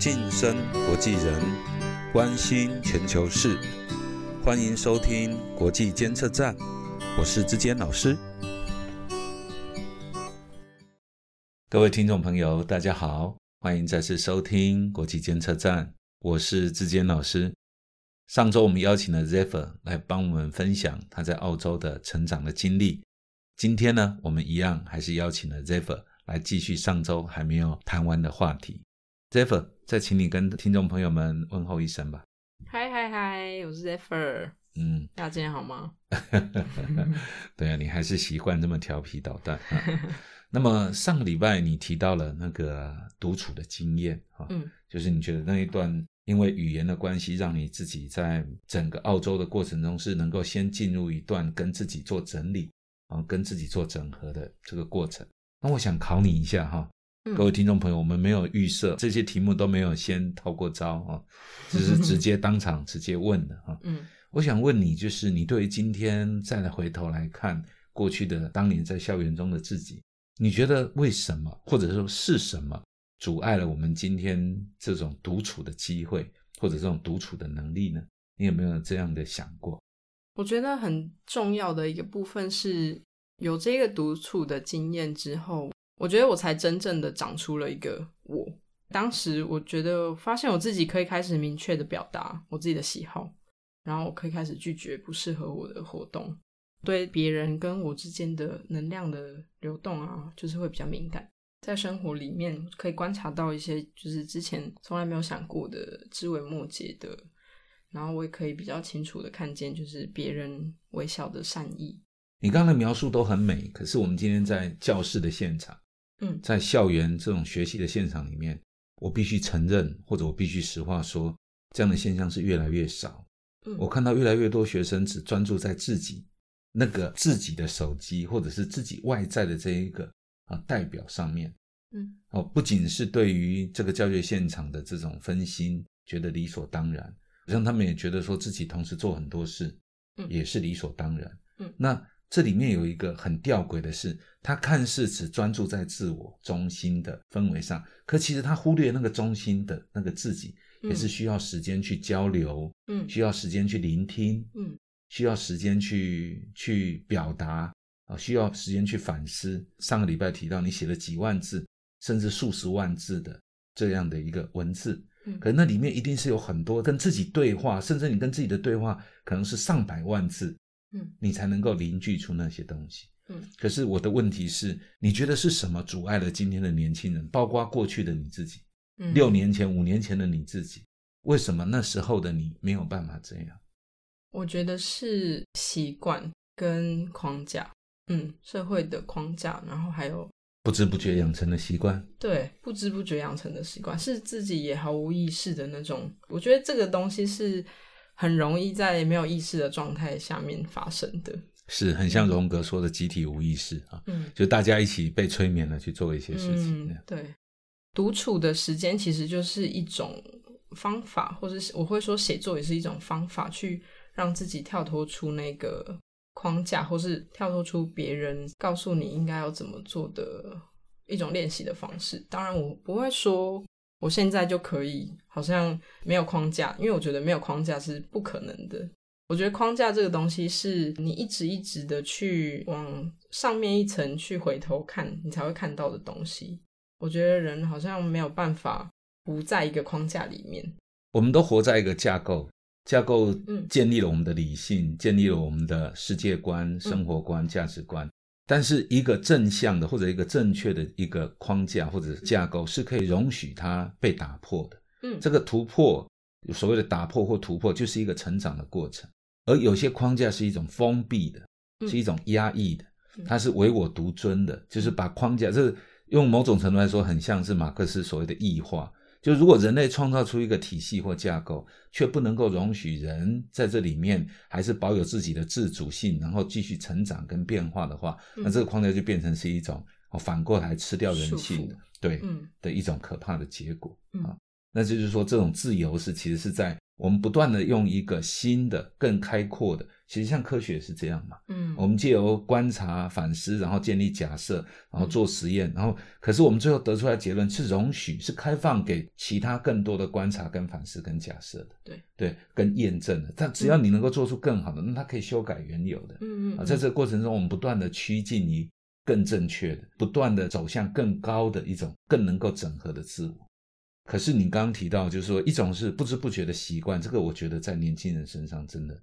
晋升国际人，关心全球事，欢迎收听国际监测站，我是志坚老师。各位听众朋友，大家好，欢迎再次收听国际监测站，我是志坚老师。上周我们邀请了 Zephyr 来帮我们分享他在澳洲的成长的经历。今天呢，我们一样还是邀请了 Zephyr 来继续上周还没有谈完的话题。Zephyr，再请你跟听众朋友们问候一声吧。嗨嗨嗨，我是 Zephyr。嗯，大家今天好吗？对啊，你还是习惯这么调皮捣蛋。那么上个礼拜你提到了那个独处的经验哈，嗯，就是你觉得那一段因为语言的关系，让你自己在整个澳洲的过程中是能够先进入一段跟自己做整理啊，跟自己做整合的这个过程。那我想考你一下哈。各位听众朋友，我们没有预设这些题目，都没有先套过招啊，只是直接 当场直接问的哈。嗯，我想问你，就是你对于今天再来回头来看过去的当年在校园中的自己，你觉得为什么，或者说是什么阻碍了我们今天这种独处的机会，或者这种独处的能力呢？你有没有这样的想过？我觉得很重要的一个部分是有这个独处的经验之后。我觉得我才真正的长出了一个我。当时我觉得发现我自己可以开始明确的表达我自己的喜好，然后我可以开始拒绝不适合我的活动，对别人跟我之间的能量的流动啊，就是会比较敏感。在生活里面可以观察到一些就是之前从来没有想过的枝微末节的，然后我也可以比较清楚的看见就是别人微小的善意。你刚才描述都很美，可是我们今天在教室的现场。嗯，在校园这种学习的现场里面，我必须承认，或者我必须实话说，这样的现象是越来越少。嗯，我看到越来越多学生只专注在自己那个自己的手机，或者是自己外在的这一个啊代表上面。嗯，哦，不仅是对于这个教学现场的这种分心，觉得理所当然，好像他们也觉得说自己同时做很多事，嗯，也是理所当然。嗯，那。这里面有一个很吊诡的是，他看似只专注在自我中心的氛围上，可其实他忽略那个中心的那个自己，也是需要时间去交流，嗯，需要时间去聆听，嗯，需要时间去去表达啊，需要时间去反思。上个礼拜提到你写了几万字，甚至数十万字的这样的一个文字，嗯，可那里面一定是有很多跟自己对话，甚至你跟自己的对话可能是上百万字。嗯，你才能够凝聚出那些东西。嗯，可是我的问题是，你觉得是什么阻碍了今天的年轻人，包括过去的你自己，嗯六年前、五年前的你自己，为什么那时候的你没有办法这样？我觉得是习惯跟框架，嗯，社会的框架，然后还有不知不觉养成的习惯。对，不知不觉养成的习惯，是自己也毫无意识的那种。我觉得这个东西是。很容易在没有意识的状态下面发生的，是很像荣格说的集体无意识啊，嗯，就大家一起被催眠了去做一些事情。对，独处的时间其实就是一种方法，或者是我会说写作也是一种方法，去让自己跳脱出那个框架，或是跳脱出别人告诉你应该要怎么做的一种练习的方式。当然，我不会说。我现在就可以，好像没有框架，因为我觉得没有框架是不可能的。我觉得框架这个东西是你一直一直的去往上面一层去回头看，你才会看到的东西。我觉得人好像没有办法不在一个框架里面。我们都活在一个架构，架构建立了我们的理性，建立了我们的世界观、生活观、价值观。但是一个正向的或者一个正确的一个框架或者架构是可以容许它被打破的。嗯，这个突破，所谓的打破或突破，就是一个成长的过程。而有些框架是一种封闭的，是一种压抑的，它是唯我独尊的，就是把框架，这用某种程度来说，很像是马克思所谓的异化。就如果人类创造出一个体系或架构，却不能够容许人在这里面还是保有自己的自主性，然后继续成长跟变化的话，那这个框架就变成是一种哦反过来吃掉人性的，对，的一种可怕的结果啊。那就是说，这种自由是其实是在我们不断的用一个新的、更开阔的其实像科学是这样嘛，嗯，我们借由观察、反思，然后建立假设，然后做实验，然后可是我们最后得出来结论是容许、是开放给其他更多的观察、跟反思、跟假设的，对。对，跟验证的。但只要你能够做出更好的，那它可以修改原有的。嗯嗯啊，在这个过程中，我们不断的趋近于更正确的，不断的走向更高的一种更能够整合的自我。可是你刚刚提到，就是说一种是不知不觉的习惯，这个我觉得在年轻人身上真的嗯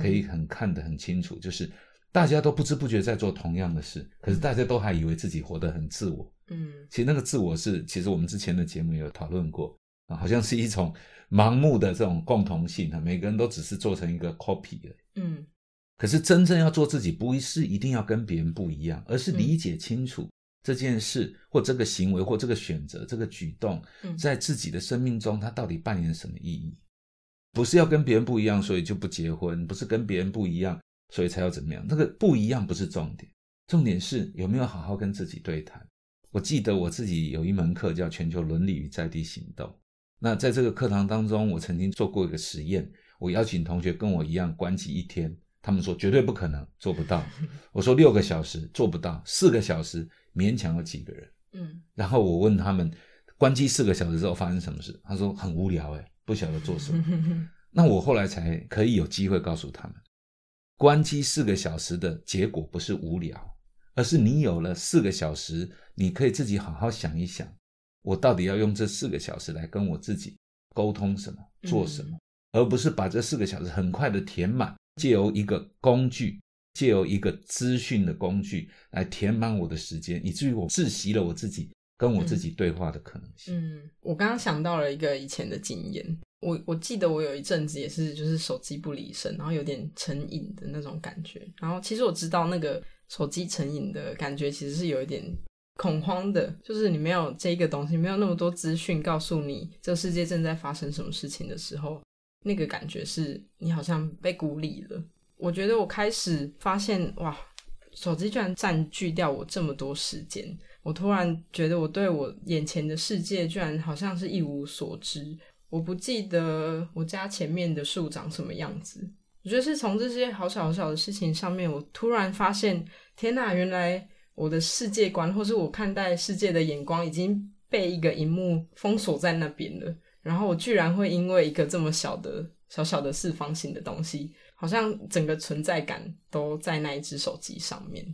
可以很看得很清楚，就是大家都不知不觉在做同样的事，可是大家都还以为自己活得很自我。嗯其实那个自我是，其实我们之前的节目有讨论过啊，好像是一种盲目的这种共同性啊，每个人都只是做成一个 copy 而已。嗯可是真正要做自己，不是一定要跟别人不一样，而是理解清楚这件事或这个行为或这个选择、这个举动，嗯在自己的生命中它到底扮演什么意义？不是要跟别人不一样，所以就不结婚；不是跟别人不一样，所以才要怎么样？那个不一样不是重点，重点是有没有好好跟自己对谈。我记得我自己有一门课叫《全球伦理与在地行动》，那在这个课堂当中，我曾经做过一个实验，我邀请同学跟我一样关机一天，他们说绝对不可能，做不到。我说六个小时做不到，四个小时勉强有几个人？嗯然后我问他们，关机四个小时之后发生什么事？他说很无聊，哎，不晓得做什么。嗯那我后来才可以有机会告诉他们，关机四个小时的结果不是无聊，而是你有了四个小时，你可以自己好好想一想，我到底要用这四个小时来跟我自己沟通什么，做什么，而不是把这四个小时很快的填满，借由一个工具，借由一个资讯的工具来填满我的时间，以至于我窒息了我自己跟我自己对话的可能性。嗯，我刚刚想到了一个以前的经验，我我记得我有一阵子也是，就是手机不离身，然后有点成瘾的那种感觉。然后其实我知道那个手机成瘾的感觉其实是有一点恐慌的，就是你没有这个东西，没有那么多资讯告诉你这世界正在发生什么事情的时候，那个感觉是你好像被孤立了。我觉得我开始发现，哇，手机居然占据掉我这么多时间。我突然觉得我对我眼前的世界居然好像是一无所知。我不记得我家前面的树长什么样子。我觉得是从这些好小好小的事情上面，我突然发现，天呐，原来我的世界观或是我看待世界的眼光已经被一个荧幕封锁在那边了。然后我居然会因为一个这么小的小小的四方形的东西，好像整个存在感都在那一只手机上面。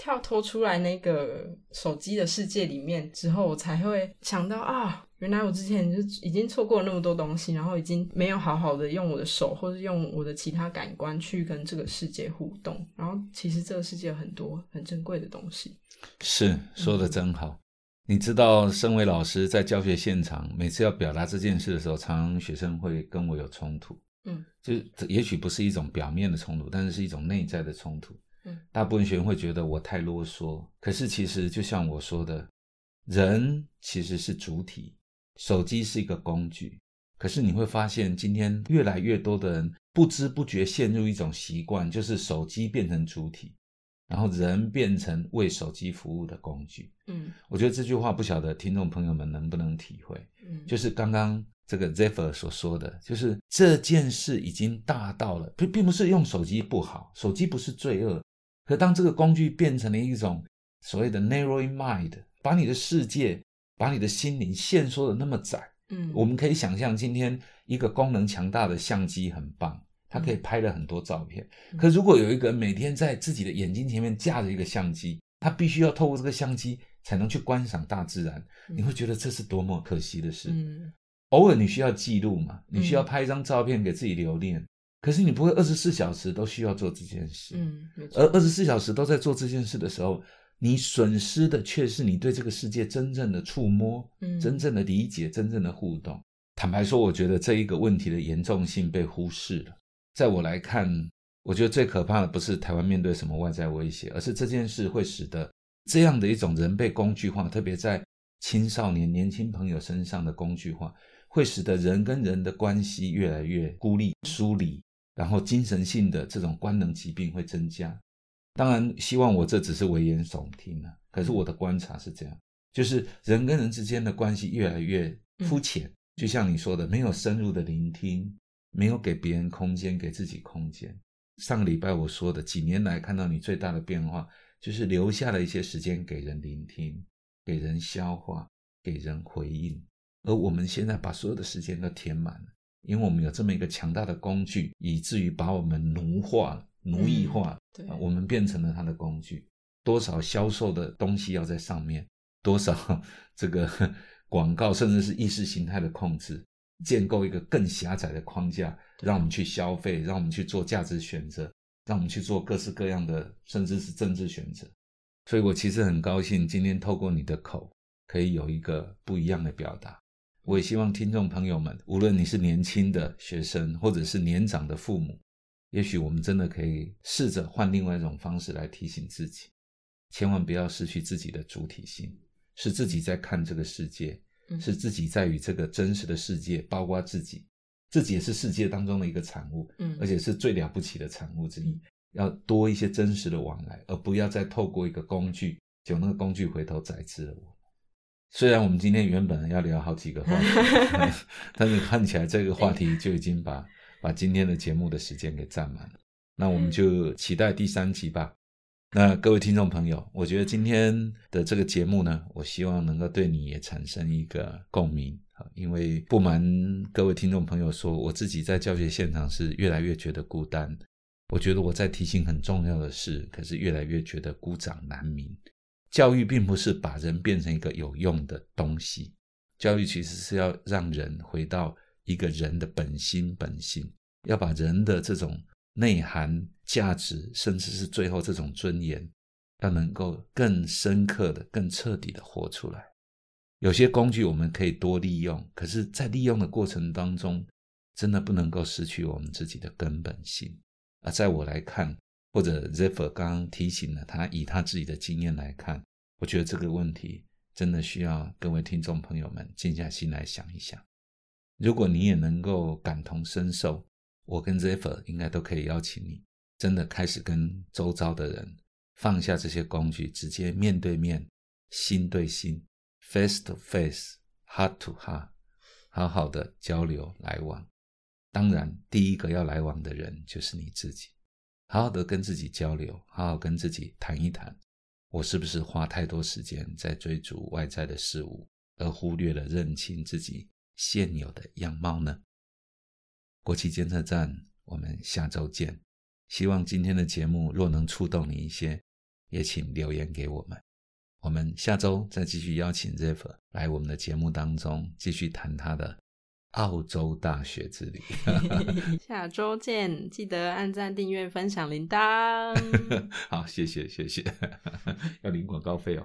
跳脱出来那个手机的世界里面之后，我才会想到啊，原来我之前就已经错过了那么多东西，然后已经没有好好的用我的手或者用我的其他感官去跟这个世界互动。然后其实这个世界有很多很珍贵的东西。是说的真好。你知道，身为老师在教学现场，每次要表达这件事的时候，常常学生会跟我有冲突。嗯，就是也许不是一种表面的冲突，但是是一种内在的冲突。嗯，大部分学员会觉得我太啰嗦，可是其实就像我说的，人其实是主体，手机是一个工具。可是你会发现，今天越来越多的人不知不觉陷入一种习惯，就是手机变成主体，然后人变成为手机服务的工具。嗯我觉得这句话不晓得听众朋友们能不能体会，嗯，就是刚刚这个 Zephyr 所说的，就是这件事已经大到了，并并不是用手机不好，手机不是罪恶，可当这个工具变成了一种所谓的 narrowing mind，把你的世界、把你的心灵限缩的那么窄，嗯。我们可以想象，今天一个功能强大的相机很棒，它可以拍了很多照片。嗯。可如果有一个人每天在自己的眼睛前面架着一个相机，他必须要透过这个相机才能去观赏大自然，嗯。你会觉得这是多么可惜的事。嗯。偶尔你需要记录嘛，你需要嗯。拍一张照片给自己留念，可是你不会二十四小时都需要做这件事。嗯，而二十四小时都在做这件事的时候，你损失的却是你对这个世界真正的触摸、嗯真正的理解、真正的互动。坦白说，我觉得这一个问题的严重性被忽视了。在我来看，我觉得最可怕的不是台湾面对什么外在威胁，而是这件事会使得这样的一种人被工具化，特别在青少年、年轻朋友身上的工具化，会使得人跟人的关系越来越孤立、疏离，然后精神性的这种官能疾病会增加。当然，希望我这只是危言耸听啊。可是我的观察是这样，就是人跟人之间的关系越来越肤浅，就像你说的，没有深入的聆听，没有给别人空间，给自己空间。上个礼拜我说的，几年来看到你最大的变化，就是留下了一些时间给人聆听、给人消化、给人回应。而我们现在把所有的时间都填满了，因为我们有这么一个强大的工具，以至于把我们奴化、奴役化。对，我们变成了它的工具。多少销售的东西要在上面，多少这个 广告，甚至是意识形态的控制。建构一个更狭窄的框架，让我们去消费，让我们去做价值选择，让我们去做各式各样的，甚至是政治选择。所以我其实很高兴，今天透过你的口，可以有一个不一样的表达。我也希望听众朋友们，无论你是年轻的学生，或者是年长的父母，也许我们真的可以试着换另外一种方式来提醒自己，千万不要失去自己的主体性，是自己在看这个世界。是自己在与这个真实的世界，包括自己，自己也是世界当中的一个产物，嗯，而且是最了不起的产物之一。要多一些真实的往来，而不要再透过一个工具，就那个工具回头宰制了我。虽然我们今天原本要聊好几个话题，但是看起来这个话题就已经把把今天的节目的时间给占满了。那我们就期待第三集吧。那各位听众朋友，我觉得今天的这个节目呢，我希望能够对你也产生一个共鸣啊，因为不瞒各位听众朋友说，我自己在教学现场是越来越觉得孤单。我觉得我在提醒很重要的事，可是越来越觉得孤掌难鸣。教育并不是把人变成一个有用的东西，教育其实是要让人回到一个人的本心本性，要把人的这种。内涵、价值，甚至是最后这种尊严，要能够更深刻的、更彻底的活出来。有些工具我们可以多利用，可是，在利用的过程当中，真的不能够失去我们自己的根本性。而在我来看，或者 Zephyr 刚刚提醒了他，以他自己的经验来看，我觉得这个问题真的需要各位听众朋友们静下心来想一想。如果你也能够感同身受。我跟 Zephyr 应该都可以邀请你，真的开始跟周遭的人放下这些工具，直接面对面、心对心、face to face、heart to heart，好好的交流来往。当然，第一个要来往的人就是你自己，好好的跟自己交流，好好跟自己谈一谈，我是不是花太多时间在追逐外在的事物，而忽略了认清自己现有的样貌呢？国际监测站，我们下周见。希望今天的节目若能触动你一些，也请留言给我们。我们下周再继续邀请 Zef 来我们的节目当中，继续谈他的澳洲大学之旅。下周见，记得按赞、订阅、分享铃铛。好，谢谢，谢谢，要领广告费哦。